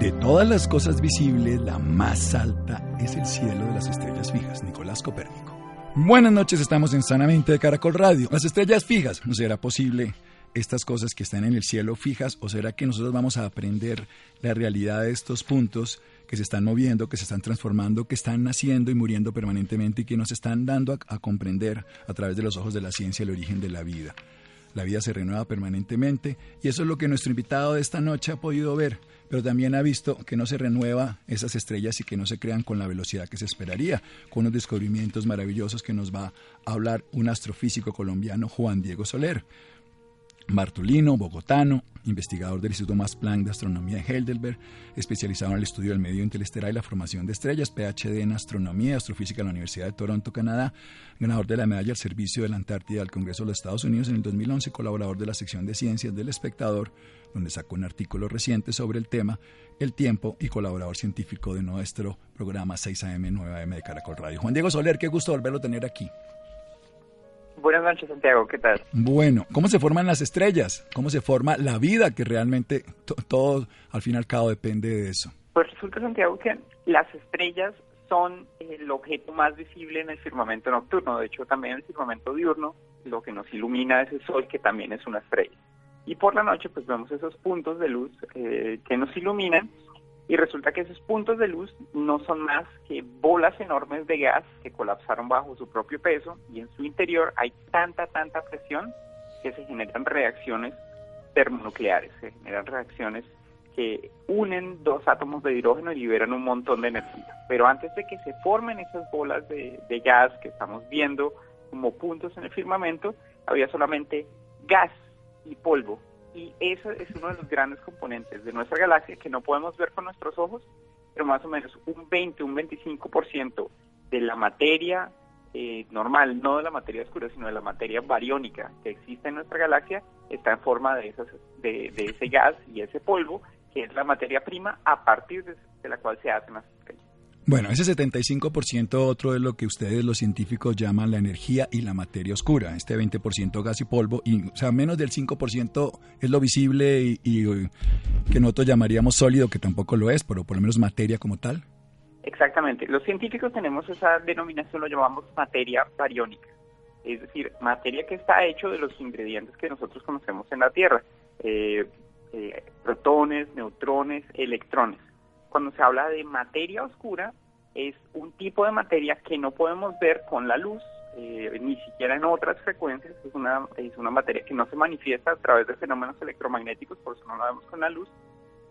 De todas las cosas visibles, la más alta es el cielo de las estrellas fijas, Nicolás Copérnico. Buenas noches, estamos en Sanamente de Caracol Radio. Las estrellas fijas, ¿no será posible estas cosas que están en el cielo fijas o será que nosotros vamos a aprender la realidad de estos puntos que se están moviendo, que se están transformando, que están naciendo y muriendo permanentemente y que nos están dando a, a comprender a través de los ojos de la ciencia el origen de la vida? La vida se renueva permanentemente y eso es lo que nuestro invitado de esta noche ha podido ver, pero también ha visto que no se renueva esas estrellas y que no se crean con la velocidad que se esperaría, con unos descubrimientos maravillosos que nos va a hablar un astrofísico colombiano, Juan Diego Soler. Martulino, bogotano, investigador del Instituto Max Planck de Astronomía de Heidelberg, especializado en el estudio del medio interestelar y la formación de estrellas, PhD en Astronomía y Astrofísica en la Universidad de Toronto, Canadá, ganador de la medalla al servicio de la Antártida del Congreso de los Estados Unidos en el 2011, colaborador de la sección de ciencias del Espectador, donde sacó un artículo reciente sobre el tema, el tiempo y colaborador científico de nuestro programa 6am 9am de Caracol Radio. Juan Diego Soler, qué gusto volverlo a tener aquí. Buenas noches, Santiago. ¿Qué tal? Bueno, ¿cómo se forman las estrellas? ¿Cómo se forma la vida? Que realmente todo, al fin y al cabo, depende de eso. Pues resulta, Santiago, que las estrellas son el objeto más visible en el firmamento nocturno. De hecho, también en el firmamento diurno, lo que nos ilumina es el sol, que también es una estrella. Y por la noche, pues vemos esos puntos de luz eh, que nos iluminan y resulta que esos puntos de luz no son más que bolas enormes de gas que colapsaron bajo su propio peso y en su interior hay tanta, tanta presión que se generan reacciones termonucleares, se generan reacciones que unen dos átomos de hidrógeno y liberan un montón de energía. Pero antes de que se formen esas bolas de, de gas que estamos viendo como puntos en el firmamento, había solamente gas y polvo y eso es uno de los grandes componentes de nuestra galaxia que no podemos ver con nuestros ojos, pero más o menos un 20, un 25% de la materia eh, normal, no de la materia oscura, sino de la materia bariónica que existe en nuestra galaxia, está en forma de, esas, de, ese gas y ese polvo, que es la materia prima a partir de, de la cual se hacen las estrellas. Bueno, ese 75% otro es lo que ustedes los científicos llaman la energía y la materia oscura, este 20% gas y polvo, y, o sea, menos del 5% es lo visible y, y, que nosotros llamaríamos sólido, que tampoco lo es, pero por lo menos materia como tal. Exactamente, los científicos tenemos esa denominación, lo llamamos materia bariónica, es decir, materia que está hecho de los ingredientes que nosotros conocemos en la Tierra, eh, eh, protones, neutrones, electrones cuando se habla de materia oscura, es un tipo de materia que no podemos ver con la luz, eh, ni siquiera en otras frecuencias, es una, es una materia que no se manifiesta a través de fenómenos electromagnéticos, por eso no la vemos con la luz,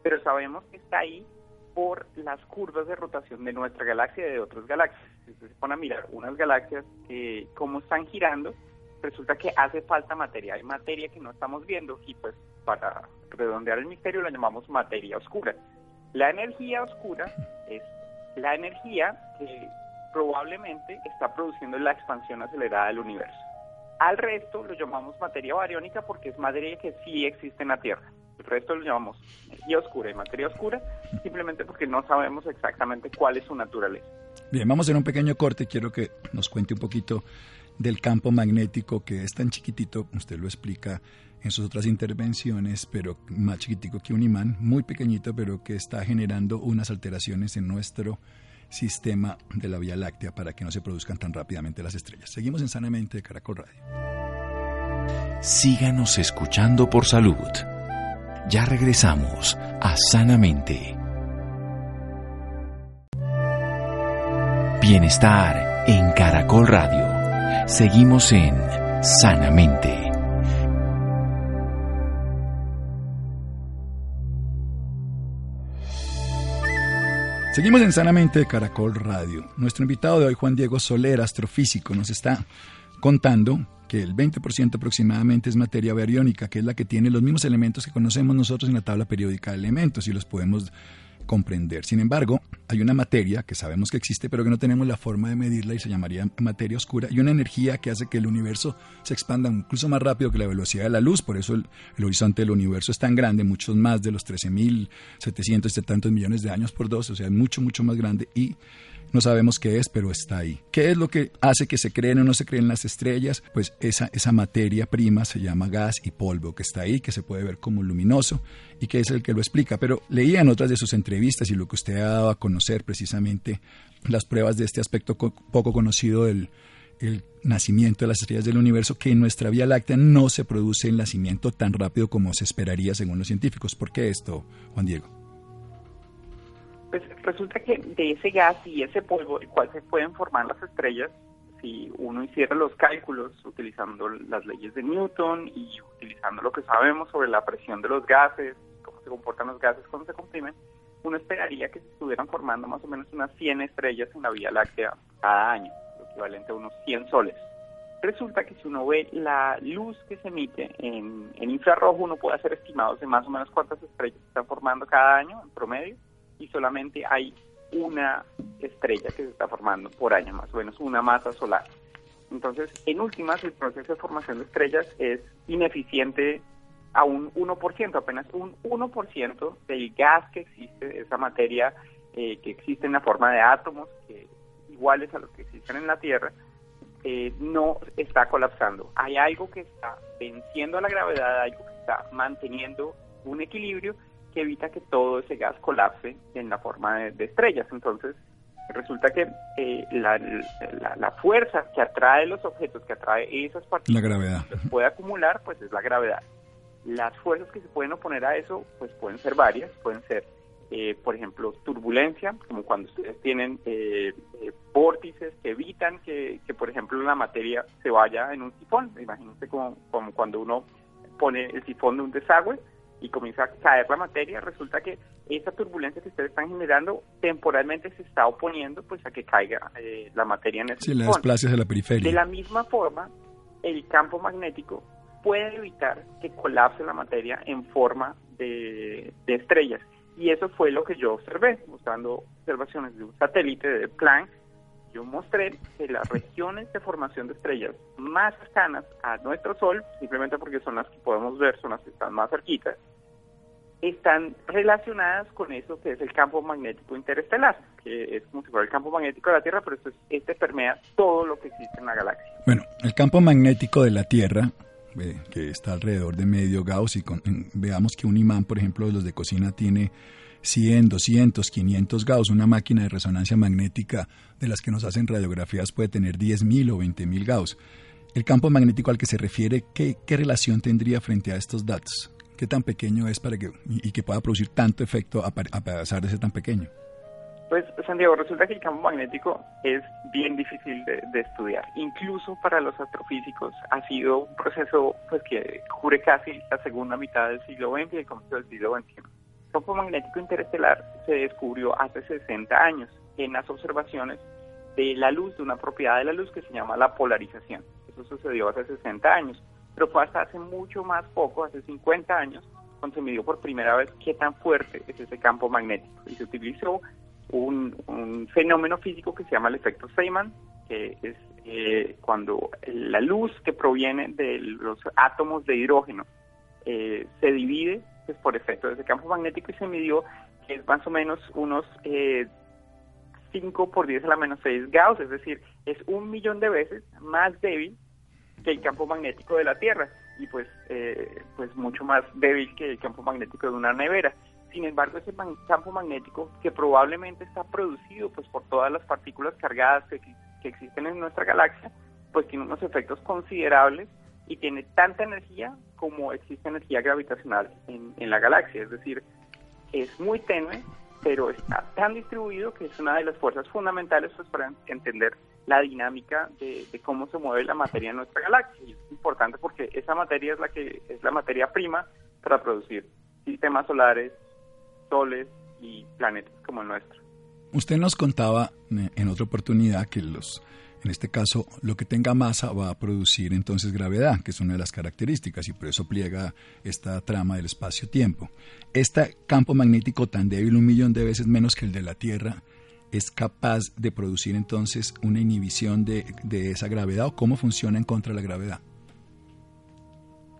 pero sabemos que está ahí por las curvas de rotación de nuestra galaxia y de otras galaxias. Si se pone a mirar unas galaxias, eh, cómo están girando, resulta que hace falta materia, hay materia que no estamos viendo y pues para redondear el misterio la llamamos materia oscura. La energía oscura es la energía que probablemente está produciendo la expansión acelerada del universo. Al resto lo llamamos materia bariónica porque es materia que sí existe en la Tierra. El resto lo llamamos energía oscura y materia oscura simplemente porque no sabemos exactamente cuál es su naturaleza. Bien, vamos a hacer un pequeño corte. Quiero que nos cuente un poquito del campo magnético que es tan chiquitito, usted lo explica en sus otras intervenciones, pero más chiquitico que un imán, muy pequeñito, pero que está generando unas alteraciones en nuestro sistema de la Vía Láctea para que no se produzcan tan rápidamente las estrellas. Seguimos en Sanamente de Caracol Radio. Síganos escuchando por salud. Ya regresamos a Sanamente. Bienestar en Caracol Radio. Seguimos en Sanamente. Seguimos en Sanamente de Caracol Radio. Nuestro invitado de hoy, Juan Diego Soler, astrofísico, nos está contando que el 20% aproximadamente es materia bariónica, que es la que tiene los mismos elementos que conocemos nosotros en la tabla periódica de elementos y los podemos comprender. Sin embargo, hay una materia que sabemos que existe, pero que no tenemos la forma de medirla y se llamaría materia oscura, y una energía que hace que el universo se expanda incluso más rápido que la velocidad de la luz, por eso el, horizonte del universo es tan grande, muchos más de los 13.770 millones de años por dos, o sea, mucho, mucho más grande, y no sabemos qué es, pero está ahí. ¿Qué es lo que hace que se creen o no se creen las estrellas? Pues esa, esa materia prima se llama gas y polvo que está ahí, que se puede ver como luminoso y que es el que lo explica. Pero leía en otras de sus entrevistas y lo que usted ha dado a conocer precisamente las pruebas de este aspecto poco conocido del el nacimiento de las estrellas del universo, que en nuestra Vía Láctea no se produce el nacimiento tan rápido como se esperaría según los científicos. ¿Por qué esto, Juan Diego? Pues resulta que de ese gas y ese polvo, el cual se pueden formar las estrellas, si uno hiciera los cálculos utilizando las leyes de Newton y utilizando lo que sabemos sobre la presión de los gases, cómo se comportan los gases cuando se comprimen, uno esperaría que se estuvieran formando más o menos unas 100 estrellas en la Vía Láctea cada año, lo equivalente a unos 100 soles. Resulta que si uno ve la luz que se emite en, infrarrojo, uno puede hacer estimados de más o menos cuántas estrellas se están formando cada año en promedio y solamente hay una estrella que se está formando por año, más o menos una masa solar. Entonces, en últimas, el proceso de formación de estrellas es ineficiente a un 1%, apenas un 1% del gas que existe, esa materia eh, que existe en la forma de átomos, iguales a los que existen en la Tierra, eh, no está colapsando. Hay algo que está venciendo a la gravedad, algo que está manteniendo un equilibrio que evita que todo ese gas colapse en la forma de, estrellas. Entonces, resulta que eh, la, la, fuerza que atrae los objetos, que atrae esas partículas, la gravedad. puede acumular, pues es la gravedad. Las fuerzas que se pueden oponer a eso, pues pueden ser varias, pueden ser, eh, por ejemplo, turbulencia, como cuando ustedes tienen eh, vórtices que evitan que, que, por ejemplo, la materia se vaya en un sifón. Imagínense como, como cuando uno pone el sifón de un desagüe, y comienza a caer la materia, resulta que esa turbulencia que ustedes están generando temporalmente se está oponiendo pues a que caiga eh, la materia en ese Sí, la desplaces de la periferia. De la misma forma, el campo magnético puede evitar que colapse la materia en forma de, de estrellas. Y eso fue lo que yo observé, mostrando observaciones de un satélite de Planck yo mostré que las regiones de formación de estrellas más cercanas a nuestro Sol, simplemente porque son las que podemos ver, son las que están más cerquitas, están relacionadas con eso que es el campo magnético interestelar, que es como si fuera el campo magnético de la Tierra, pero esto este permea todo lo que existe en la galaxia. Bueno, el campo magnético de la Tierra, que está alrededor de medio Gauss, y veamos que un imán, por ejemplo, de los de cocina tiene 100, 200, 500 Gauss. Una máquina de resonancia magnética de las que nos hacen radiografías puede tener 10.000 o 20.000 Gauss. El campo magnético al que se refiere, ¿qué, ¿qué, relación tendría frente a estos datos? ¿Qué tan pequeño es para que, y, que pueda producir tanto efecto a, pesar de ser tan pequeño? Pues, Santiago, resulta que el campo magnético es bien difícil de, estudiar. Incluso para los astrofísicos ha sido un proceso pues que cubre casi la segunda mitad del siglo XX y el comienzo del siglo XXI campo magnético interestelar se descubrió hace 60 años en las observaciones de la luz, de una propiedad de la luz que se llama la polarización. Eso sucedió hace 60 años, pero fue hasta hace mucho más poco, hace 50 años, cuando se midió por primera vez qué tan fuerte es ese campo magnético. Y se utilizó un, fenómeno físico que se llama el efecto Feynman, que es eh, cuando la luz que proviene de los átomos de hidrógeno eh, se divide pues, por efecto de ese campo magnético y se midió que es más o menos unos 5 por 10 a la menos 6 Gauss, es decir, es un millón de veces más débil que el campo magnético de la Tierra y pues, pues mucho más débil que el campo magnético de una nevera. Sin embargo, ese campo magnético que probablemente está producido pues por todas las partículas cargadas que, que existen en nuestra galaxia, pues tiene unos efectos considerables y tiene tanta energía como existe energía gravitacional en, en la galaxia. Es decir, es muy tenue, pero está tan distribuido que es una de las fuerzas fundamentales pues, para entender la dinámica de, cómo se mueve la materia en nuestra galaxia. Es importante porque esa materia es la que es la materia prima para producir sistemas solares, soles y planetas como el nuestro. Usted nos contaba eh, en otra oportunidad que los, en este caso, lo que tenga masa va a producir entonces gravedad, que es una de las características, y por eso pliega esta trama del espacio-tiempo. Este campo magnético tan débil, un millón de veces menos que el de la Tierra, es capaz de producir entonces una inhibición de, de esa gravedad o cómo funciona en contra de la gravedad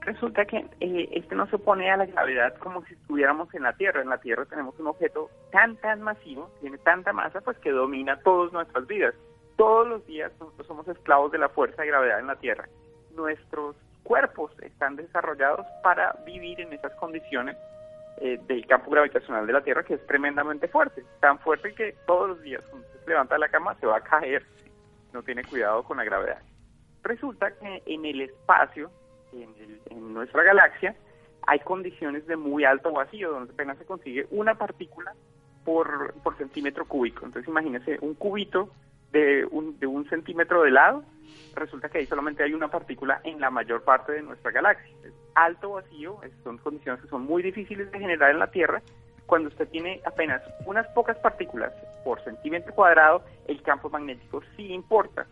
resulta que eh, este no se opone a la gravedad como si estuviéramos en la Tierra. En la Tierra tenemos un objeto tan, tan masivo, tiene tanta masa, pues que domina todas nuestras vidas. Todos los días nosotros somos esclavos de la fuerza de gravedad en la Tierra. Nuestros cuerpos están desarrollados para vivir en esas condiciones eh, del campo gravitacional de la Tierra, que es tremendamente fuerte. Tan fuerte que todos los días cuando se levanta la cama se va a caer. No tiene cuidado con la gravedad. Resulta que en el espacio en, nuestra galaxia hay condiciones de muy alto vacío, donde apenas se consigue una partícula por, por centímetro cúbico. Entonces imagínese un cubito de un, de un centímetro de lado, resulta que ahí solamente hay una partícula en la mayor parte de nuestra galaxia. Es alto vacío, son condiciones que son muy difíciles de generar en la Tierra. Cuando usted tiene apenas unas pocas partículas por centímetro cuadrado, el campo magnético sí importa.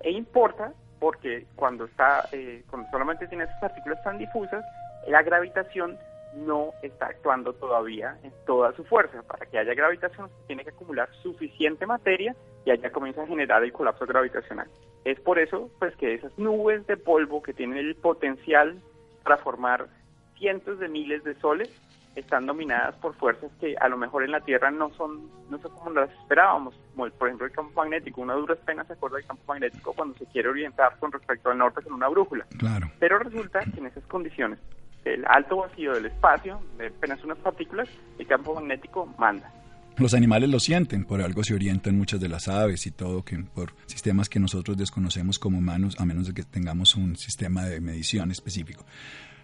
E importa porque cuando está eh, cuando solamente tiene esas partículas tan difusas, la gravitación no está actuando todavía en toda su fuerza. Para que haya gravitación tiene que acumular suficiente materia y allá comienza a generar el colapso gravitacional. Es por eso pues que esas nubes de polvo que tienen el potencial para formar cientos de miles de soles están dominadas por fuerzas que a lo mejor en la Tierra no son no son como las esperábamos, como por ejemplo el campo magnético. Una dura pena se acuerda del campo magnético cuando se quiere orientar con respecto al norte con una brújula. Claro. Pero resulta que en esas condiciones, el alto vacío del espacio, de apenas unas partículas, el campo magnético manda. Los animales lo sienten, por algo se orientan muchas de las aves y todo, que por sistemas que nosotros desconocemos como humanos, a menos de que tengamos un sistema de medición específico.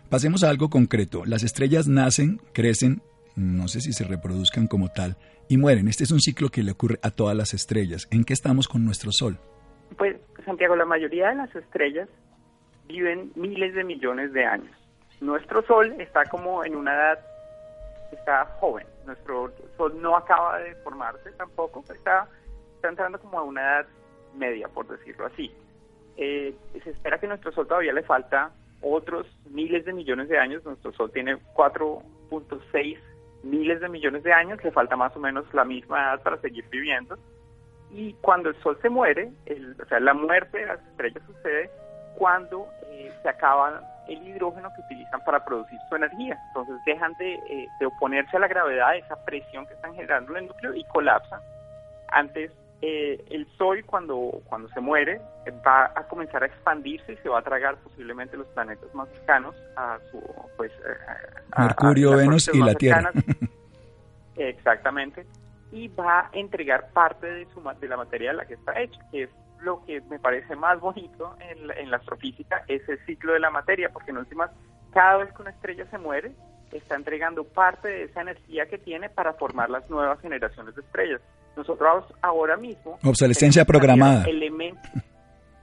Pasemos a algo concreto. Las estrellas nacen, crecen, no sé si se reproduzcan como tal, y mueren. Este es un ciclo que le ocurre a todas las estrellas. ¿En qué estamos con nuestro Sol? Pues, Santiago, la mayoría de las estrellas viven miles de millones de años. Nuestro Sol está como en una edad, está joven. Nuestro Sol no acaba de formarse tampoco, está, está entrando como a una edad media, por decirlo así. Eh, se espera que nuestro Sol todavía le falta otros miles de millones de años. Nuestro Sol tiene 4.6 miles de millones de años, le falta más o menos la misma edad para seguir viviendo. Y cuando el Sol se muere, el, o sea, la muerte de las estrellas sucede cuando eh, se acaba el hidrógeno que utilizan para producir su energía. Entonces dejan de, eh, de oponerse a la gravedad, esa presión que están generando en el núcleo y colapsan. Antes eh, el Sol cuando, cuando se muere va a comenzar a expandirse y se va a tragar posiblemente los planetas más cercanos a su pues Mercurio, Venus y la Tierra. Exactamente. Y va a entregar parte de su de la materia de la que está hecha, que es lo que me parece más bonito en la, en la astrofísica, es el ciclo de la materia, porque en últimas, cada vez que una estrella se muere, está entregando parte de esa energía que tiene para formar las nuevas generaciones de estrellas. Nosotros ahora mismo... Obsolescencia programada. Elementos,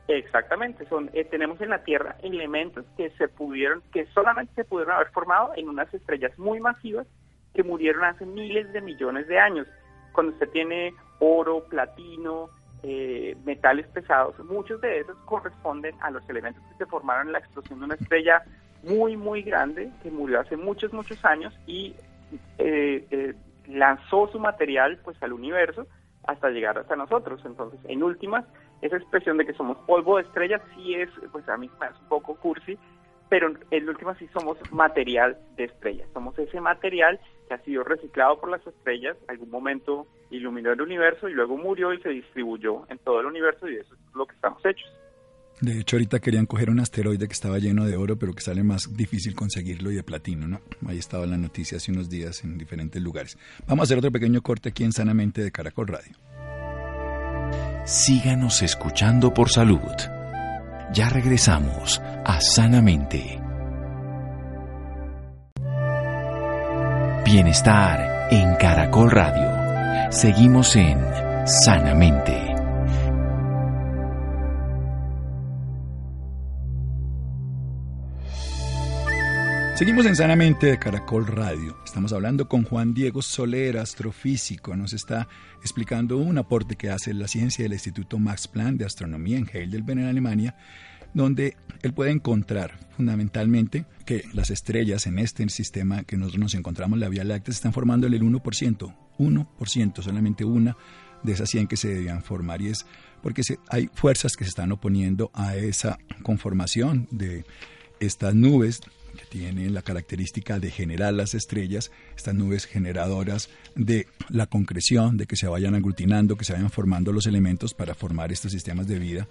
exactamente, son eh, tenemos en la Tierra elementos que se pudieron, que solamente se pudieron haber formado en unas estrellas muy masivas que murieron hace miles de millones de años. Cuando usted tiene oro, platino, eh, metales pesados, muchos de esos corresponden a los elementos que se formaron en la explosión de una estrella muy, muy grande que murió hace muchos, muchos años y eh, eh lanzó su material pues al universo hasta llegar hasta nosotros. Entonces, en últimas, esa expresión de que somos polvo de estrellas sí es, pues a mí me un poco cursi, pero en última sí somos material de estrellas, somos ese material que ha sido reciclado por las estrellas, algún momento iluminó el universo y luego murió y se distribuyó en todo el universo y eso es lo que estamos hechos. De hecho, ahorita querían coger un asteroide que estaba lleno de oro, pero que sale más difícil conseguirlo y de platino, ¿no? Ahí estaba la noticia hace unos días en diferentes lugares. Vamos a hacer otro pequeño corte aquí en Sanamente de Caracol Radio. Síganos escuchando por salud. Ya regresamos a Sanamente. Bienestar en Caracol Radio. Seguimos en Sanamente. Seguimos en Sanamente de Caracol Radio. Estamos hablando con Juan Diego Soler, astrofísico. Nos está explicando un aporte que hace la ciencia del Instituto Max Planck de Astronomía en Heidelberg, en Alemania, donde él puede encontrar fundamentalmente que las estrellas en este sistema que nosotros nos encontramos, la Vía Láctea, están formando el 1%. 1%, solamente una de esas 100 que se debían formar. Y es porque hay fuerzas que se están oponiendo a esa conformación de estas nubes que tienen la característica de generar las estrellas, estas nubes generadoras de la concreción, de que se vayan aglutinando, que se vayan formando los elementos para formar estos sistemas de vida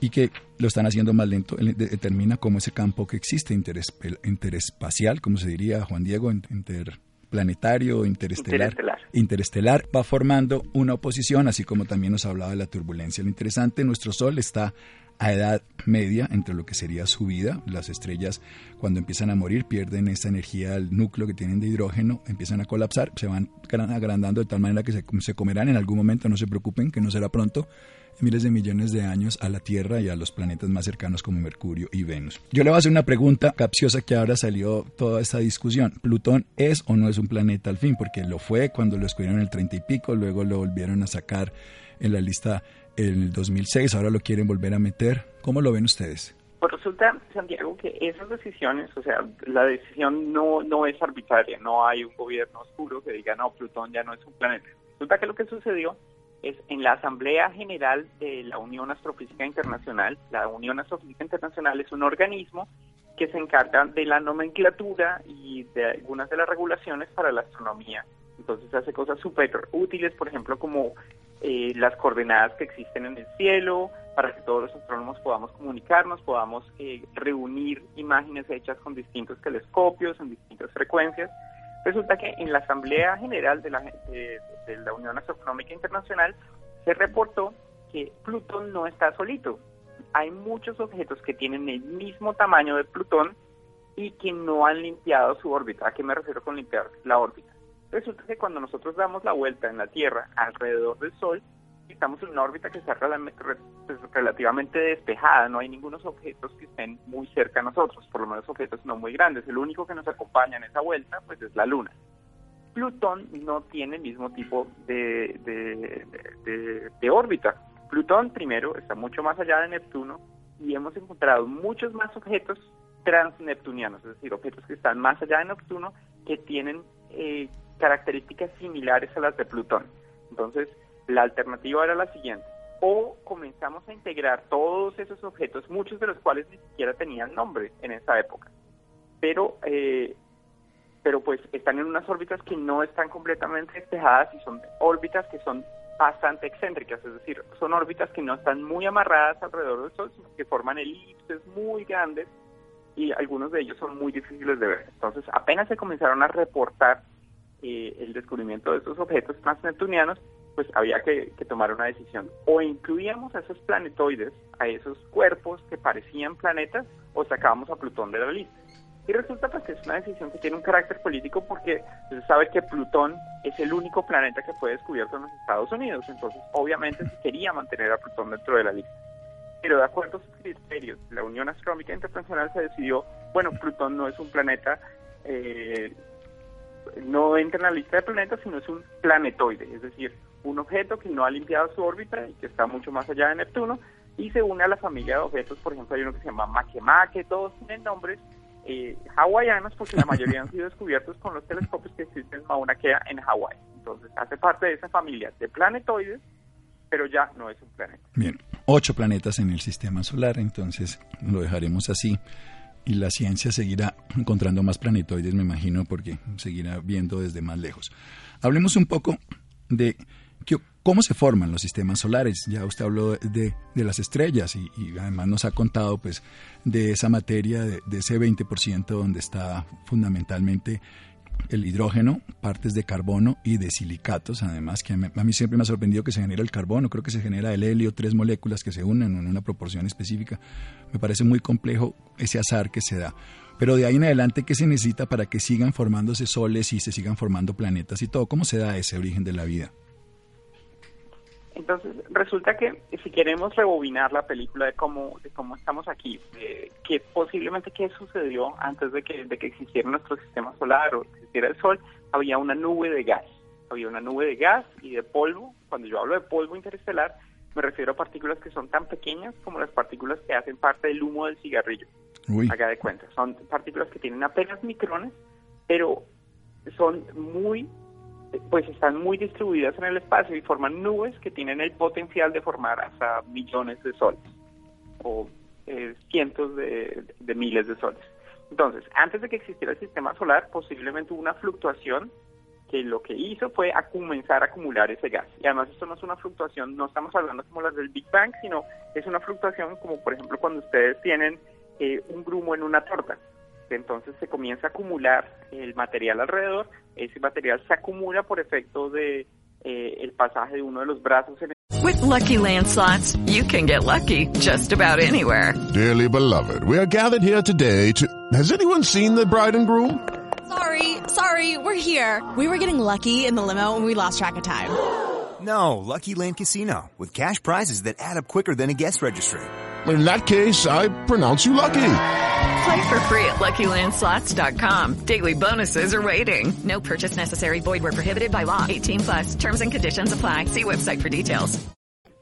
y que lo están haciendo más lento, determina cómo ese campo que existe interespacial, como se diría Juan Diego, interplanetario, interestelar, interestelar, interestelar, va formando una oposición, así como también nos hablaba de la turbulencia. Lo interesante, nuestro Sol está a edad media entre lo que sería su vida. Las estrellas cuando empiezan a morir pierden esa energía, el núcleo que tienen de hidrógeno, empiezan a colapsar, se van agrandando de tal manera que se, comerán en algún momento, no se preocupen, que no será pronto, miles de millones de años a la Tierra y a los planetas más cercanos como Mercurio y Venus. Yo le voy a hacer una pregunta capciosa que ahora salió toda esta discusión. ¿Plutón es o no es un planeta al fin? Porque lo fue cuando lo descubrieron en el 30 y pico, luego lo volvieron a sacar en la lista en el 2006, ahora lo quieren volver a meter. ¿Cómo lo ven ustedes? Pues resulta, Santiago, que esas decisiones, o sea, la decisión no, no es arbitraria, no hay un gobierno oscuro que diga, no, Plutón ya no es un planeta. Resulta que lo que sucedió es en la Asamblea General de la Unión Astrofísica Internacional, la Unión Astrofísica Internacional es un organismo que se encarga de la nomenclatura y de algunas de las regulaciones para la astronomía. Entonces hace cosas súper útiles, por ejemplo, como eh, las coordenadas que existen en el cielo, para que todos los astrónomos podamos comunicarnos, podamos eh, reunir imágenes hechas con distintos telescopios en distintas frecuencias. Resulta que en la Asamblea General de la, de, la Unión Astronómica Internacional se reportó que Plutón no está solito. Hay muchos objetos que tienen el mismo tamaño de Plutón y que no han limpiado su órbita. ¿A qué me refiero con limpiar la órbita? Resulta que cuando nosotros damos la vuelta en la Tierra alrededor del Sol, estamos en una órbita que está pues, relativamente despejada, no hay ningunos objetos que estén muy cerca a nosotros, por lo menos objetos no muy grandes. El único que nos acompaña en esa vuelta pues es la Luna. Plutón no tiene el mismo tipo de, órbita. Plutón, primero, está mucho más allá de Neptuno y hemos encontrado muchos más objetos transneptunianos, es decir, objetos que están más allá de Neptuno que tienen eh, características similares a las de Plutón. Entonces, la alternativa era la siguiente. O comenzamos a integrar todos esos objetos, muchos de los cuales ni siquiera tenían nombre en esa época. Pero, eh, pero pues están en unas órbitas que no están completamente despejadas y son órbitas que son bastante excéntricas, es decir, son órbitas que no están muy amarradas alrededor del Sol, sino que forman elipses muy grandes y algunos de ellos son muy difíciles de ver. Entonces, apenas se comenzaron a reportar eh, el descubrimiento de estos objetos transneptunianos, pues había que, tomar una decisión. O incluíamos a esos planetoides, a esos cuerpos que parecían planetas, o sacábamos a Plutón de la lista. Y resulta pues, que es una decisión que tiene un carácter político porque se sabe que Plutón es el único planeta que fue descubierto en los Estados Unidos. Entonces, obviamente, se quería mantener a Plutón dentro de la lista. Pero de acuerdo a sus criterios, la Unión Astronómica Internacional se decidió, bueno, Plutón no es un planeta eh, no entra en la lista de planetas, sino es un planetoide, es decir, un objeto que no ha limpiado su órbita y que está mucho más allá de Neptuno y se une a la familia de objetos, por ejemplo, hay uno que se llama Makemake, todos tienen nombres eh, hawaianos porque la mayoría han sido descubiertos con los telescopios que existen en Mauna Kea en Hawái. Entonces, hace parte de esa familia de planetoides pero ya no es un planeta. Bien, ocho planetas en el sistema solar, entonces lo dejaremos así. Y la ciencia seguirá encontrando más planetoides, me imagino, porque seguirá viendo desde más lejos. Hablemos un poco de cómo se forman los sistemas solares. Ya usted habló de, las estrellas y, además nos ha contado pues de esa materia, de, de ese 20% donde está fundamentalmente el hidrógeno, partes de carbono y de silicatos, además, que a mí, siempre me ha sorprendido que se genera el carbono, creo que se genera el helio, tres moléculas que se unen en una proporción específica. Me parece muy complejo ese azar que se da. Pero de ahí en adelante, ¿qué se necesita para que sigan formándose soles y se sigan formando planetas y todo? ¿Cómo se da ese origen de la vida? Entonces, resulta que si queremos rebobinar la película de cómo, de cómo estamos aquí, que posiblemente qué sucedió antes de que, de que existiera nuestro sistema solar o existiera el Sol, había una nube de gas. Había una nube de gas y de polvo. Cuando yo hablo de polvo interestelar, me refiero a partículas que son tan pequeñas como las partículas que hacen parte del humo del cigarrillo. Haga de cuenta. Son partículas que tienen apenas micrones, pero son muy pues están muy distribuidas en el espacio y forman nubes que tienen el potencial de formar hasta millones de soles o eh, cientos de, miles de soles. Entonces, antes de que existiera el sistema solar, posiblemente hubo una fluctuación que lo que hizo fue a comenzar a acumular ese gas. Y además esto no es una fluctuación, no estamos hablando como las del Big Bang, sino es una fluctuación como por ejemplo cuando ustedes tienen eh, un grumo en una torta entonces se comienza a acumular el material alrededor, ese material se acumula por efecto de eh, el pasaje de uno de los brazos en With lucky landslots, you can get lucky just about anywhere. Dearly beloved, we are gathered here today to Has anyone seen the bride and groom? Sorry, sorry, we're here. We were getting lucky in the limo and we lost track of time. No, Lucky Land Casino with cash prizes that add up quicker than a guest registry. In that case, I pronounce you lucky. Play for free at LuckyLandSlots.com. Daily bonuses are waiting. No purchase necessary. Void where prohibited by law. 18 plus. Terms and conditions apply. See website for details.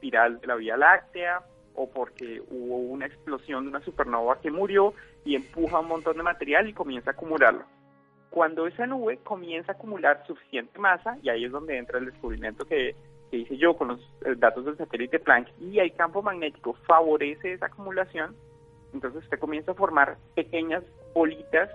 De la Vía Láctea o porque hubo una explosión de una supernova que murió y empuja un montón de material y comienza a acumularlo. Cuando esa nube comienza a acumular suficiente masa, y ahí es donde entra el descubrimiento que, que hice yo con los eh, datos del satélite Planck, y el campo magnético favorece esa acumulación, entonces usted comienza a formar pequeñas bolitas,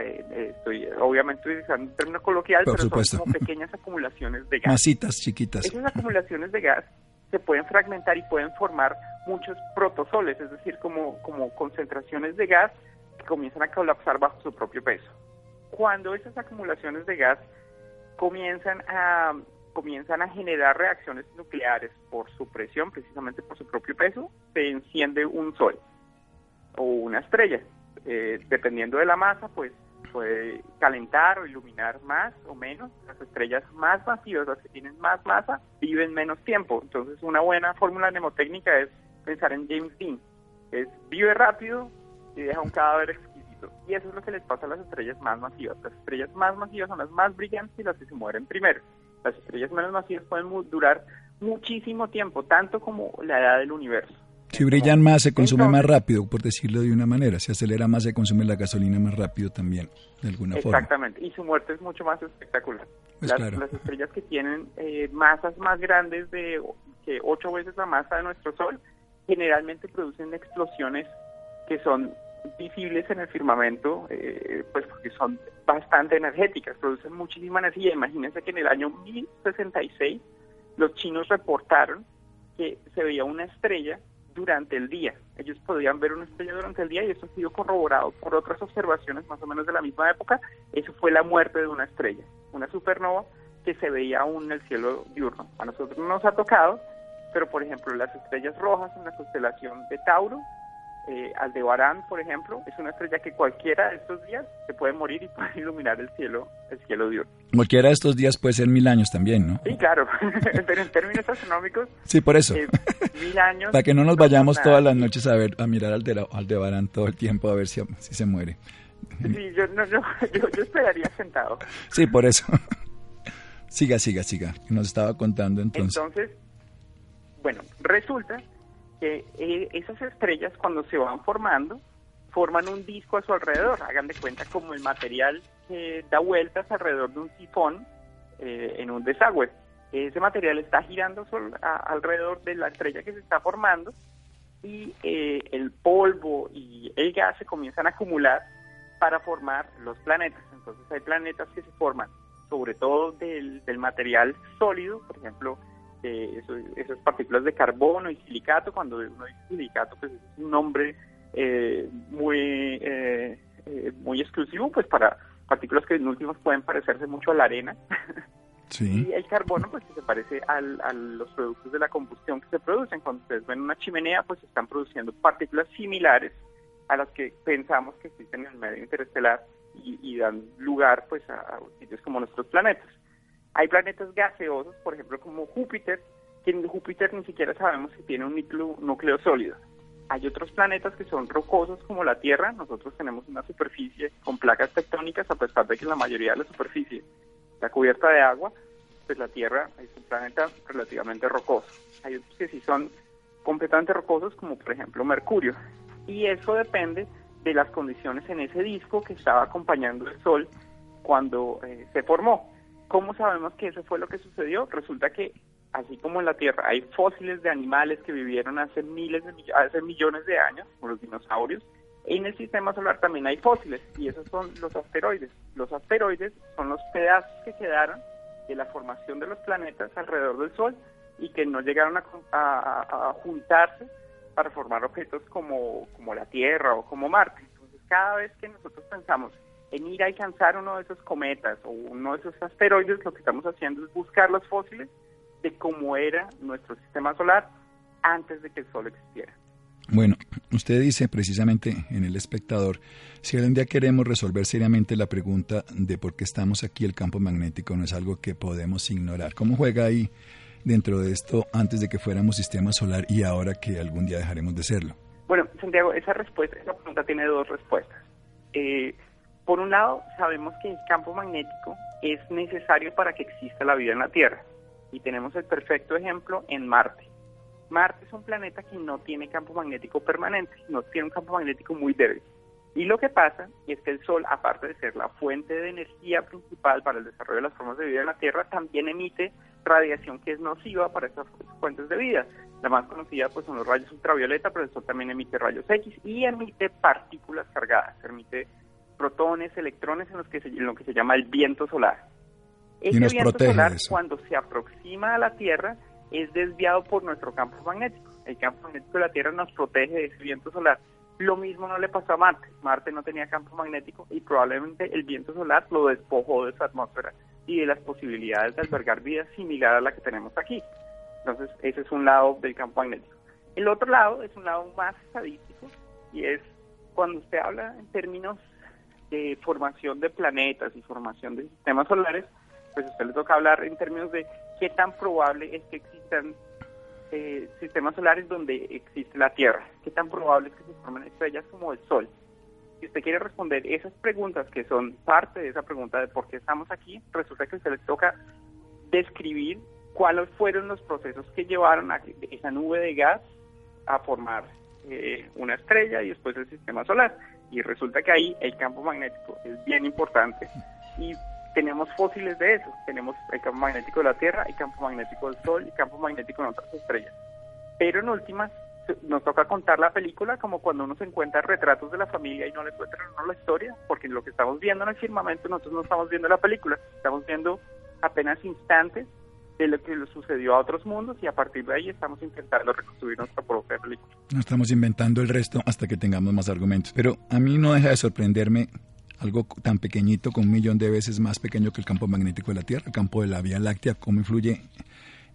eh, eh, estoy obviamente utilizando un término coloquial, pero son como pequeñas acumulaciones de gas. Masitas chiquitas. Esas acumulaciones de gas se pueden fragmentar y pueden formar muchos protosoles, es decir, como, como concentraciones de gas que comienzan a colapsar bajo su propio peso. Cuando esas acumulaciones de gas comienzan a comienzan a generar reacciones nucleares por su presión, precisamente por su propio peso, se enciende un sol o una estrella. Eh, dependiendo de la masa, pues puede calentar o iluminar más o menos. Las estrellas más masivas, las que tienen más masa, viven menos tiempo. Entonces, una buena fórmula mnemotécnica es pensar en James Dean. Es vive rápido y deja un cadáver exquisito. Y eso es lo que les pasa a las estrellas más masivas. Las estrellas más masivas son las más brillantes y las que se mueren primero. Las estrellas menos masivas pueden durar muchísimo tiempo, tanto como la edad del universo. Si brillan más, se consume más rápido, por decirlo de una manera. Si acelera más, se consume la gasolina más rápido también, de alguna forma. Exactamente, y su muerte es mucho más espectacular. Pues las, estrellas que tienen eh, masas más grandes de que ocho veces la masa de nuestro Sol, generalmente producen explosiones que son visibles en el firmamento, eh, pues porque son bastante energéticas, producen muchísima energía. Imagínense que en el año 1066 los chinos reportaron que se veía una estrella durante el día. Ellos podían ver una estrella durante el día y eso ha sido corroborado por otras observaciones más o menos de la misma época. Eso fue la muerte de una estrella, una supernova que se veía aún en el cielo diurno. A nosotros no nos ha tocado, pero por ejemplo las estrellas rojas en la constelación de Tauro eh, Aldebarán, por ejemplo, es una estrella que cualquiera de estos días se puede morir y puede iluminar el cielo, el cielo diurno. Cualquiera de estos días puede ser mil años también, ¿no? Sí, claro, pero en términos astronómicos... Sí, por eso. Eh, mil años... Para que no nos vayamos todas las noches a ver, a mirar al Aldebarán todo el tiempo a ver si, si se muere. Sí, yo, no, yo, yo, esperaría sentado. Sí, por eso. siga, siga, siga. Nos estaba contando entonces. Entonces, bueno, resulta que eh, esas estrellas cuando se van formando, forman un disco a su alrededor. Hagan de cuenta como el material que da vueltas alrededor de un sifón eh, en un desagüe. Ese material está girando alrededor de la estrella que se está formando y eh, el polvo y el gas se comienzan a acumular para formar los planetas. Entonces hay planetas que se forman sobre todo del, material sólido, por ejemplo, eh, esas partículas de carbono y silicato, cuando uno dice silicato, pues es un nombre eh, muy, eh, muy exclusivo, pues para partículas que en últimos pueden parecerse mucho a la arena. Y el carbono, pues que se parece a los productos de la combustión que se producen. Cuando ustedes ven una chimenea, pues están produciendo partículas similares a las que pensamos que existen en el medio interestelar y, dan lugar pues a, sitios como nuestros planetas. Hay planetas gaseosos, por ejemplo, como Júpiter, que en Júpiter ni siquiera sabemos si tiene un núcleo, núcleo sólido. Hay otros planetas que son rocosos como la Tierra. Nosotros tenemos una superficie con placas tectónicas, a pesar de que la mayoría de la superficie está cubierta de agua, pues la Tierra es un planeta relativamente rocoso. Hay otros que sí son completamente rocosos, como por ejemplo Mercurio. Y eso depende de las condiciones en ese disco que estaba acompañando el Sol cuando eh, se formó. ¿Cómo sabemos que eso fue lo que sucedió? Resulta que, así como en la Tierra hay fósiles de animales que vivieron hace miles de hace millones de años, como los dinosaurios, en el sistema solar también hay fósiles y esos son los asteroides. Los asteroides son los pedazos que quedaron de la formación de los planetas alrededor del Sol y que no llegaron a, a juntarse para formar objetos como, como la Tierra o como Marte. Entonces, cada vez que nosotros pensamos en ir a alcanzar uno de esos cometas o uno de esos asteroides, lo que estamos haciendo es buscar los fósiles de cómo era nuestro sistema solar antes de que el Sol existiera. Bueno, usted dice precisamente en El Espectador, si algún día queremos resolver seriamente la pregunta de por qué estamos aquí, el campo magnético no es algo que podemos ignorar. ¿Cómo juega ahí dentro de esto antes de que fuéramos sistema solar y ahora que algún día dejaremos de serlo? Bueno, Santiago, esa respuesta, esa pregunta tiene dos respuestas. Eh, por un lado, sabemos que el campo magnético es necesario para que exista la vida en la Tierra. Y tenemos el perfecto ejemplo en Marte. Marte es un planeta que no tiene campo magnético permanente, no tiene un campo magnético muy débil. Y lo que pasa es que el Sol, aparte de ser la fuente de energía principal para el desarrollo de las formas de vida en la Tierra, también emite radiación que es nociva para esas fuentes de vida. La más conocida pues son los rayos ultravioleta, pero el Sol también emite rayos X y emite partículas cargadas, emite protones, electrones en, los que se, en lo que se llama el viento solar. Ese viento solar cuando se aproxima a la Tierra es desviado por nuestro campo magnético. El campo magnético de la Tierra nos protege de ese viento solar. Lo mismo no le pasó a Marte. Marte no tenía campo magnético y probablemente el viento solar lo despojó de su atmósfera y de las posibilidades de albergar vida similar a la que tenemos aquí. Entonces, ese es un lado del campo magnético. El otro lado es un lado más estadístico y es cuando usted habla en términos de formación de planetas y formación de sistemas solares, pues a usted le toca hablar en términos de qué tan probable es que existan eh, sistemas solares donde existe la Tierra, qué tan probable es que se formen estrellas como el Sol si usted quiere responder esas preguntas que son parte de esa pregunta de por qué estamos aquí, resulta que se le toca describir cuáles fueron los procesos que llevaron a esa nube de gas a formar eh, una estrella y después el sistema solar. Y resulta que ahí el campo magnético es bien importante y tenemos fósiles de eso. Tenemos el campo magnético de la Tierra, el campo magnético del Sol y el campo magnético en otras estrellas. Pero en últimas, nos toca contar la película como cuando uno se encuentra retratos de la familia y no le cuentan uno la historia, porque lo que estamos viendo en el firmamento nosotros no estamos viendo la película, estamos viendo apenas instantes de lo que sucedió a otros mundos y a partir de ahí estamos intentando reconstruir nuestra propia película. No estamos inventando el resto hasta que tengamos más argumentos. Pero a mí no deja de sorprenderme algo tan pequeñito, con un millón de veces más pequeño que el campo magnético de la Tierra, el campo de la Vía Láctea, cómo influye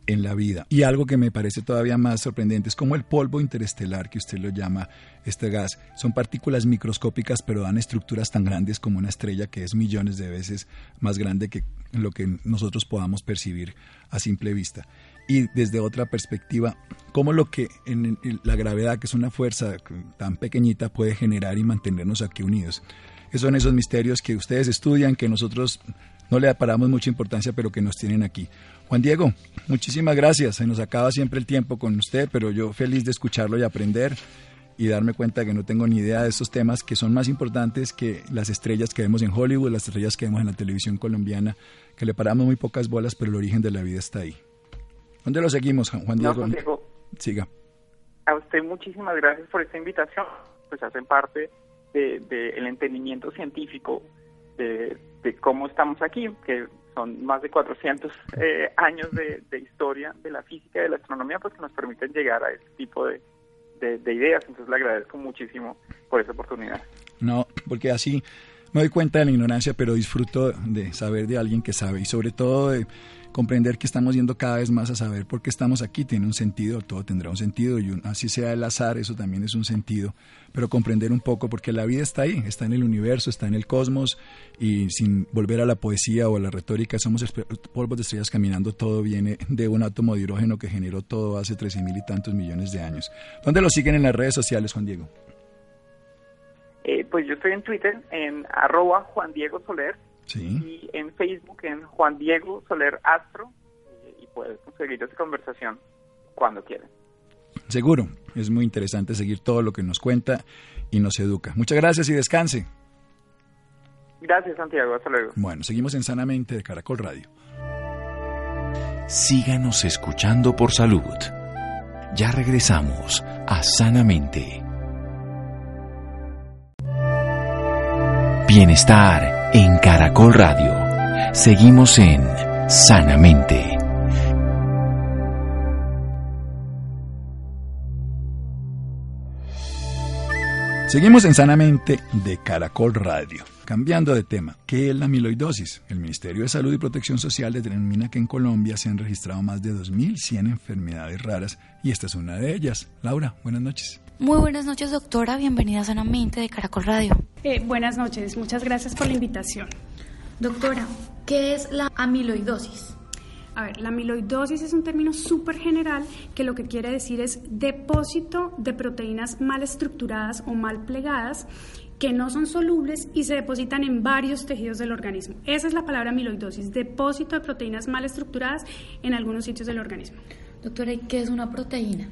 en la vida. Y algo que me parece todavía más sorprendente es como el polvo interestelar, que usted lo llama este gas, son partículas microscópicas pero dan estructuras tan grandes como una estrella que es millones de veces más grande que lo que nosotros podamos percibir a simple vista. Y desde otra perspectiva, cómo lo que en la gravedad, que es una fuerza tan pequeñita, puede generar y mantenernos aquí unidos. Esos son esos misterios que ustedes estudian, que nosotros no le paramos mucha importancia, pero que nos tienen aquí. Juan Diego, muchísimas gracias. Se nos acaba siempre el tiempo con usted, pero yo feliz de escucharlo y aprender. y darme cuenta que no tengo ni idea de estos temas que son más importantes que las estrellas que vemos en Hollywood, las estrellas que vemos en la televisión colombiana, que le paramos muy pocas bolas, pero el origen de la vida está ahí. ¿Dónde lo seguimos, Juan Diego? Diego Siga. A usted muchísimas gracias por esta invitación. Pues hacen parte del de, el entendimiento científico de, de, cómo estamos aquí, que son más de 400 eh, años de, de, historia de la física y de la astronomía, pues que nos permiten llegar a este tipo de, de, ideas. Entonces le agradezco muchísimo por esa oportunidad. No, porque así me doy cuenta de la ignorancia, pero disfruto de saber de alguien que sabe y sobre todo de comprender que estamos yendo cada vez más a saber por qué estamos aquí. Tiene un sentido, todo tendrá un sentido y así sea el azar, eso también es un sentido. Pero comprender un poco, porque la vida está ahí, está en el universo, está en el cosmos y sin volver a la poesía o a la retórica, somos polvos de estrellas caminando, todo viene de un átomo de hidrógeno que generó todo hace 13 mil y tantos millones de años. ¿Dónde lo siguen en las redes sociales, Juan Diego? Eh, pues yo estoy en Twitter, en arroba Juan Diego Soler, y en Facebook en Juan Diego Soler Astro, y, y puedes seguir esa conversación cuando quieras. Seguro, es muy interesante seguir todo lo que nos cuenta y nos educa. Muchas gracias y descanse. Gracias, Santiago. Hasta luego. Bueno, seguimos en Sanamente de Caracol Radio. Síganos escuchando por salud. Ya regresamos a Sanamente. Bienestar en Caracol Radio. Seguimos en Sanamente. Seguimos en Sanamente de Caracol Radio. Cambiando de tema, ¿qué es la amiloidosis? El Ministerio de Salud y Protección Social determina que en Colombia se han registrado más de 2.100 enfermedades raras y esta es una de ellas. Laura, buenas noches. Muy buenas noches, doctora. Bienvenida a Sanamente de Caracol Radio. Eh, buenas noches. Muchas gracias por la invitación. Doctora, ¿qué es la amiloidosis? A ver, la amiloidosis es un término súper general que lo que quiere decir es depósito de proteínas mal estructuradas o mal plegadas que no son solubles y se depositan en varios tejidos del organismo. Esa es la palabra amiloidosis, depósito de proteínas mal estructuradas en algunos sitios del organismo. Doctora, ¿y qué es una proteína?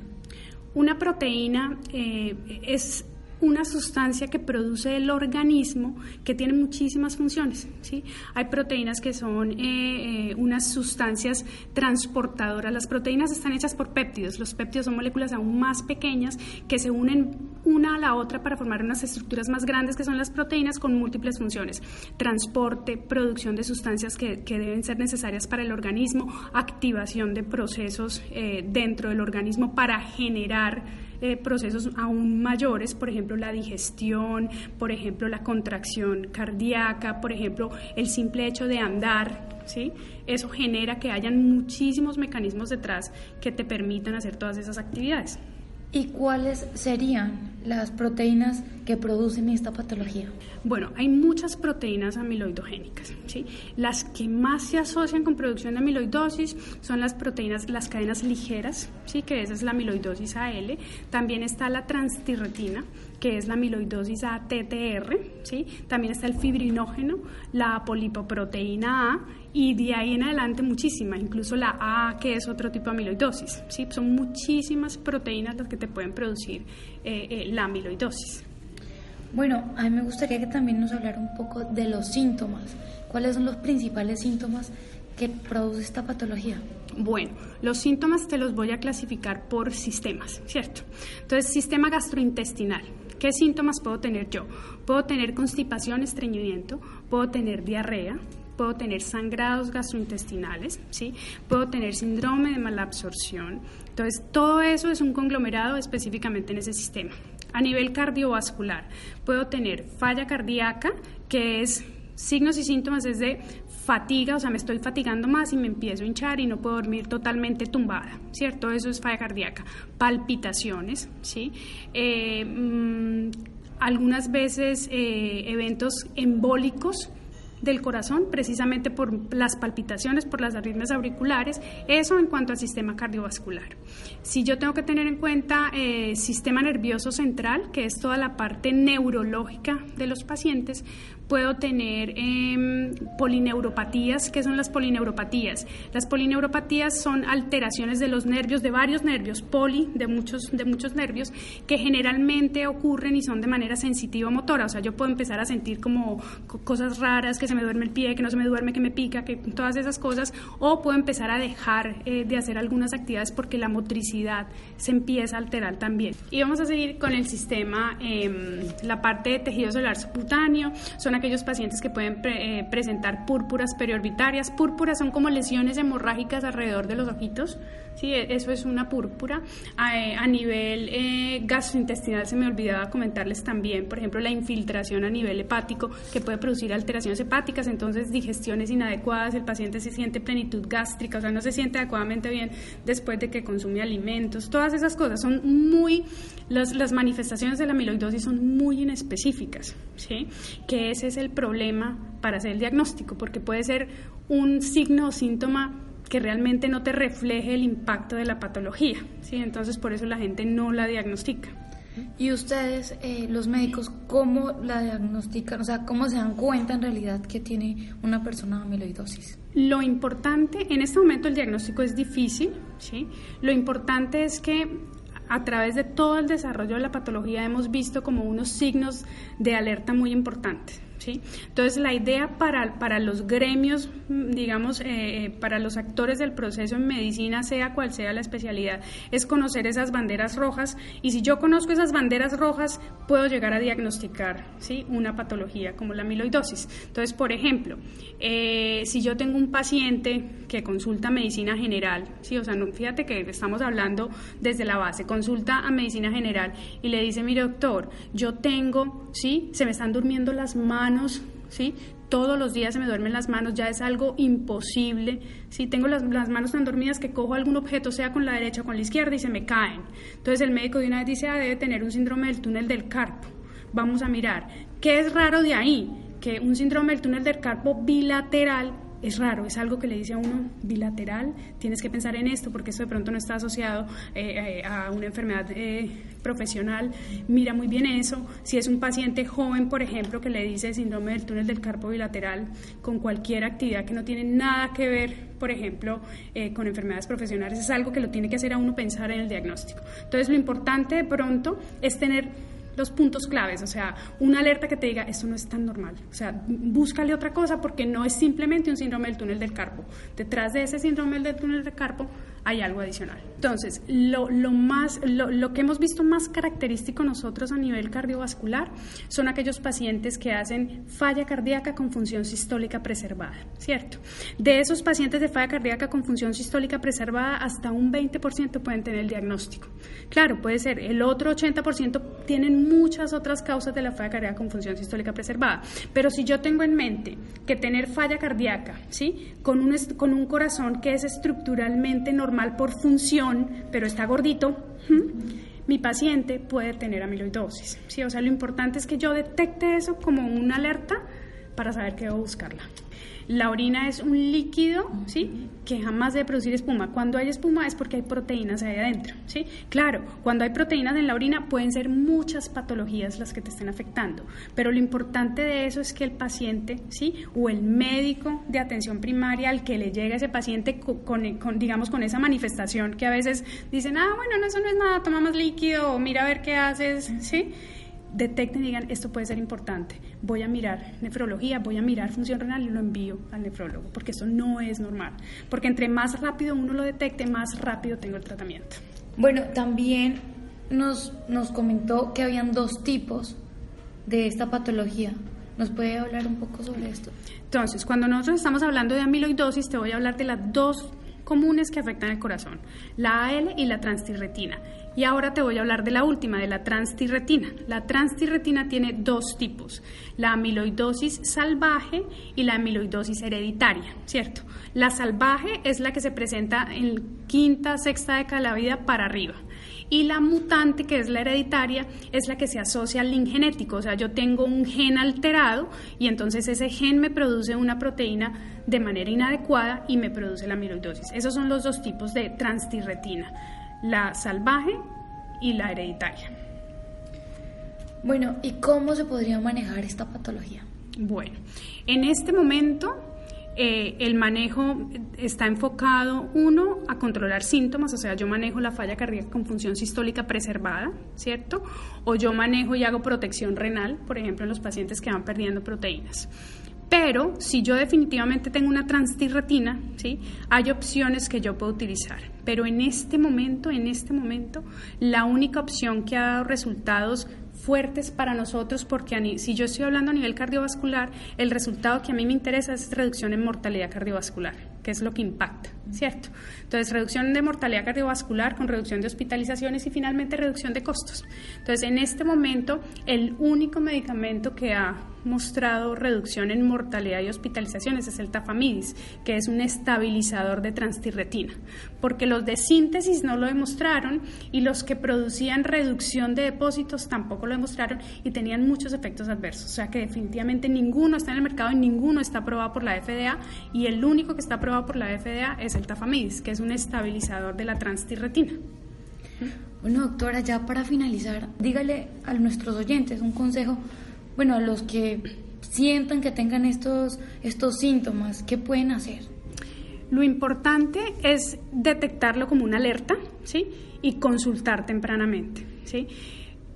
Una proteína eh, es una sustancia que produce el organismo que tiene muchísimas funciones. ¿sí? Hay proteínas que son eh, eh, unas sustancias transportadoras. Las proteínas están hechas por péptidos. Los péptidos son moléculas aún más pequeñas que se unen una a la otra para formar unas estructuras más grandes que son las proteínas con múltiples funciones. Transporte, producción de sustancias que, deben ser necesarias para el organismo, activación de procesos eh, dentro del organismo para generar eh, procesos aún mayores, por ejemplo la digestión, por ejemplo la contracción cardíaca, por ejemplo el simple hecho de andar, ¿sí? Eso genera que hayan muchísimos mecanismos detrás que te permitan hacer todas esas actividades. ¿Y cuáles serían las proteínas que producen esta patología? Bueno, hay muchas proteínas amiloidogénicas. ¿sí? Las que más se asocian con producción de amiloidosis son las proteínas, las cadenas ligeras, ¿sí? que esa es la amiloidosis AL. También está la transtirretina, que es la amiloidosis ATTR. ¿sí? También está el fibrinógeno, la polipoproteína A y de ahí en adelante muchísimas, incluso la A, que es otro tipo de amiloidosis. ¿sí? Son muchísimas proteínas las que te pueden producir eh, eh, la amiloidosis. Bueno, a mí me gustaría que también nos hablara un poco de los síntomas. ¿Cuáles son los principales síntomas que produce esta patología? Bueno, los síntomas te los voy a clasificar por sistemas, ¿cierto? Entonces, sistema gastrointestinal. ¿Qué síntomas puedo tener yo? Puedo tener constipación, estreñimiento, puedo tener diarrea, puedo tener sangrados gastrointestinales, ¿sí? puedo tener síndrome de malabsorción. Entonces, todo eso es un conglomerado específicamente en ese sistema. A nivel cardiovascular, puedo tener falla cardíaca, que es signos y síntomas desde fatiga, o sea, me estoy fatigando más y me empiezo a hinchar y no puedo dormir totalmente tumbada, ¿cierto? Eso es falla cardíaca. Palpitaciones, ¿sí? Eh, mm, algunas veces eh, eventos embólicos, del corazón, precisamente por las palpitaciones, por las arritmias auriculares, eso en cuanto al sistema cardiovascular. Si yo tengo que tener en cuenta eh, sistema nervioso central, que es toda la parte neurológica de los pacientes, puedo tener em, polineuropatías. ¿Qué son las polineuropatías? Las polineuropatías son alteraciones de los nervios, de varios nervios, poli, de muchos, de muchos nervios, que generalmente ocurren y son de manera sensitiva motora. O sea, yo puedo empezar a sentir como cosas raras, que se me duerme el pie, que no se me duerme, que me pica, que todas esas cosas, o puedo empezar a dejar eh, de hacer algunas actividades porque la motricidad se empieza a alterar también. Y vamos a seguir con el sistema, em, la parte de tejido celular subcutáneo, son aquellos pacientes que pueden eh, presentar púrpuras periorbitarias. Púrpuras son como lesiones hemorrágicas alrededor de los ojitos, ¿sí? E, eso es una púrpura. A, eh, nivel eh, gastrointestinal se me olvidaba comentarles también, por ejemplo, la infiltración a nivel hepático que puede producir alteraciones hepáticas, entonces digestiones inadecuadas, el paciente se siente plenitud gástrica, o sea, no se siente adecuadamente bien después de que consume alimentos. Todas esas cosas son muy, las, las manifestaciones de la amiloidosis son muy inespecíficas, ¿sí? Que ese es el problema para hacer el diagnóstico, porque puede ser un signo o síntoma que realmente no te refleje el impacto de la patología, ¿sí? Entonces por eso la gente no la diagnostica. ¿Y ustedes, eh, los médicos, cómo la diagnostican? O sea, ¿cómo se dan cuenta en realidad que tiene una persona amiloidosis? Lo importante, en este momento el diagnóstico es difícil, ¿sí? Lo importante es que a través de todo el desarrollo de la patología hemos visto como unos signos de alerta muy importantes. Entonces, la idea para, para los gremios, digamos, eh, eh, para los actores del proceso en medicina, sea cual sea la especialidad, es conocer esas banderas rojas y si yo conozco esas banderas rojas, puedo llegar a diagnosticar ¿sí? una patología como la amiloidosis. Entonces, por ejemplo, eh, si yo tengo un paciente que consulta medicina general, ¿sí? o sea, no, fíjate que estamos hablando desde la base, consulta a medicina general y le dice, mi doctor, yo tengo, ¿sí? se me están durmiendo las manos, ¿sí? Todos los días se me duermen las manos, ya es algo imposible. Si tengo las, manos tan dormidas que cojo algún objeto, sea con la derecha o con la izquierda, y se me caen. Entonces el médico de una vez dice, ah, debe tener un síndrome del túnel del carpo. Vamos a mirar. ¿Qué es raro de ahí? Que un síndrome del túnel del carpo bilateral es raro, es algo que le dice a uno bilateral, tienes que pensar en esto porque esto de pronto no está asociado eh, eh, a una enfermedad eh, profesional, mira muy bien eso, si es un paciente joven, por ejemplo, que le dice síndrome del túnel del carpo bilateral con cualquier actividad que no tiene nada que ver, por ejemplo, con enfermedades profesionales, es algo que lo tiene que hacer a uno pensar en el diagnóstico. Entonces, lo importante de pronto es tener los puntos claves, o sea, una alerta que te diga, esto no es tan normal, o sea, búscale otra cosa porque no es simplemente un síndrome del túnel del carpo. Detrás de ese síndrome del túnel del carpo hay algo adicional. Entonces, lo, más, lo, que hemos visto más característico nosotros a nivel cardiovascular son aquellos pacientes que hacen falla cardíaca con función sistólica preservada, ¿cierto? De esos pacientes de falla cardíaca con función sistólica preservada, hasta un 20% pueden tener el diagnóstico. Claro, puede ser, el otro 80% tienen muchas otras causas de la falla cardíaca con función sistólica preservada, pero si yo tengo en mente que tener falla cardíaca, ¿sí? Con un, con un corazón que es estructuralmente normal, mal por función, pero está gordito, mi paciente puede tener amiloidosis. ¿sí? O sea, lo importante es que yo detecte eso como una alerta para saber qué debo buscarla. La orina es un líquido, ¿sí? Que jamás debe producir espuma. Cuando hay espuma es porque hay proteínas ahí adentro, ¿sí? Claro, cuando hay proteínas en la orina pueden ser muchas patologías las que te estén afectando, pero lo importante de eso es que el paciente, ¿sí? O el médico de atención primaria al que le llega ese paciente con, digamos, con esa manifestación que a veces dicen, ah, bueno, no, eso no es nada, toma más líquido, mira a ver qué haces, ¿sí? Detecten y digan, esto puede ser importante, voy a mirar nefrología, voy a mirar función renal y lo envío al nefrólogo, porque eso no es normal, porque entre más rápido uno lo detecte, más rápido tengo el tratamiento. Bueno, también nos, nos comentó que habían dos tipos de esta patología. ¿Nos puede hablar un poco sobre esto? Entonces, cuando nosotros estamos hablando de amiloidosis, te voy a hablar de las dos comunes que afectan el corazón, la AL y la transtirretina. Y ahora te voy a hablar de la última, de la transtirretina. La transtirretina tiene dos tipos, la amiloidosis salvaje y la amiloidosis hereditaria, ¿cierto? La salvaje es la que se presenta en quinta, sexta década de la vida para arriba. Y la mutante, que es la hereditaria, es la que se asocia al link genético. O sea, yo tengo un gen alterado y entonces ese gen me produce una proteína de manera inadecuada y me produce la amiloidosis. Esos son los dos tipos de transtirretina la salvaje y la hereditaria. Bueno, ¿y cómo se podría manejar esta patología? Bueno, en este momento eh, el manejo está enfocado, uno, a controlar síntomas, o sea, yo manejo la falla cardíaca con función sistólica preservada, ¿cierto? O yo manejo y hago protección renal, por ejemplo, en los pacientes que van perdiendo proteínas. Pero si yo definitivamente tengo una transtirretina, ¿sí? hay opciones que yo puedo utilizar. Pero en este momento, en este momento, la única opción que ha dado resultados fuertes para nosotros porque si yo estoy hablando a nivel cardiovascular, el resultado que a mí me interesa es reducción en mortalidad cardiovascular, que es lo que impacta, ¿cierto? Entonces, reducción de mortalidad cardiovascular con reducción de hospitalizaciones y finalmente reducción de costos. Entonces, en este momento, el único medicamento que ha mostrado reducción en mortalidad y hospitalizaciones es el tafamidis, que es un estabilizador de transtirretina, porque los de síntesis no lo demostraron y los que producían reducción de depósitos tampoco lo demostraron y tenían muchos efectos adversos. O sea que definitivamente ninguno está en el mercado y ninguno está aprobado por la FDA y el único que está aprobado por la FDA es el tafamidis, que es un estabilizador de la transtirretina. Bueno, doctora, ya para finalizar, dígale a nuestros oyentes un consejo bueno, los que sientan que tengan estos, estos síntomas, ¿qué pueden hacer? Lo importante es detectarlo como una alerta, ¿sí? Y consultar tempranamente, ¿sí?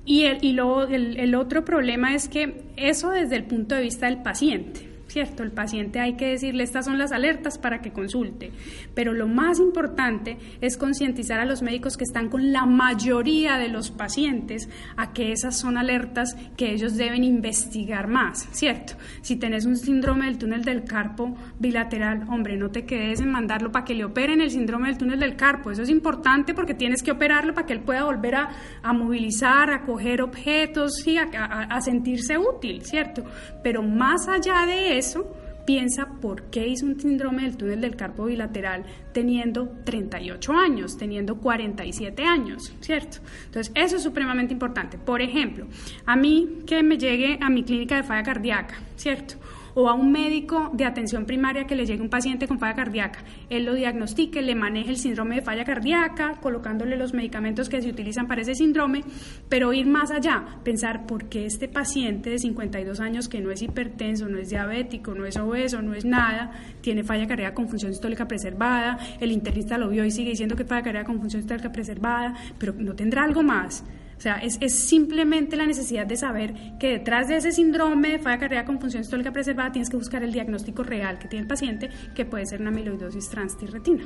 Y, el, y luego el, el otro problema es que eso desde el punto de vista del paciente, ¿cierto? El paciente hay que decirle estas son las alertas para que consulte, pero lo más importante es concientizar a los médicos que están con la mayoría de los pacientes a que esas son alertas que ellos deben investigar más, ¿cierto? Si tenés un síndrome del túnel del carpo bilateral, hombre, no te quedes en mandarlo para que le operen el síndrome del túnel del carpo, eso es importante porque tienes que operarlo para que él pueda volver a, movilizar, a coger objetos, y a, a sentirse útil, ¿cierto? Pero más allá de eso, piensa por qué hizo un síndrome del túnel del carpo bilateral teniendo 38 años, teniendo 47 años, ¿cierto? Entonces, eso es supremamente importante. Por ejemplo, a mí que me llegue a mi clínica de falla cardíaca, ¿cierto? O a un médico de atención primaria que le llegue un paciente con falla cardíaca. Él lo diagnostique, le maneje el síndrome de falla cardíaca, colocándole los medicamentos que se utilizan para ese síndrome, pero ir más allá, pensar por qué este paciente de 52 años que no es hipertenso, no es diabético, no es obeso, no es nada, tiene falla cardíaca con función sistólica preservada, el internista lo vio y sigue diciendo que falla cardíaca con función sistólica preservada, pero no tendrá algo más. O sea, es, es, simplemente la necesidad de saber que detrás de ese síndrome de falla cardíaca con función sistólica preservada tienes que buscar el diagnóstico real que tiene el paciente, que puede ser una amiloidosis transtirretina.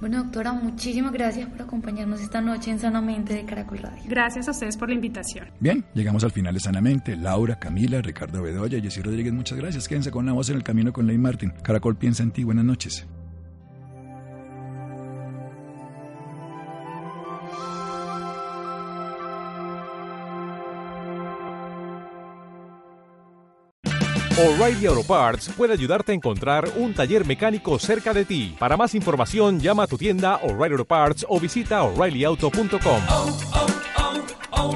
Bueno, doctora, muchísimas gracias por acompañarnos esta noche en Sanamente de Caracol Radio. Gracias a ustedes por la invitación. Bien, llegamos al final de Sanamente. Laura, Camila, Ricardo Bedoya Jessy Rodríguez, muchas gracias. Quédense con la voz en el camino con Ley Martin. Caracol piensa en ti. Buenas noches. O'Reilly Auto Parts puede ayudarte a encontrar un taller mecánico cerca de ti. Para más información, llama a tu tienda O'Reilly Auto Parts o visita oreillyauto.com. Oh, oh, oh,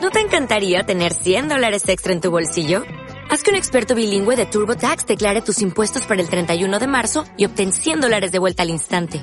¿No te encantaría tener 100 dólares extra en tu bolsillo? Haz que un experto bilingüe de TurboTax declare tus impuestos para el 31 de marzo y obtén 100 dólares de vuelta al instante.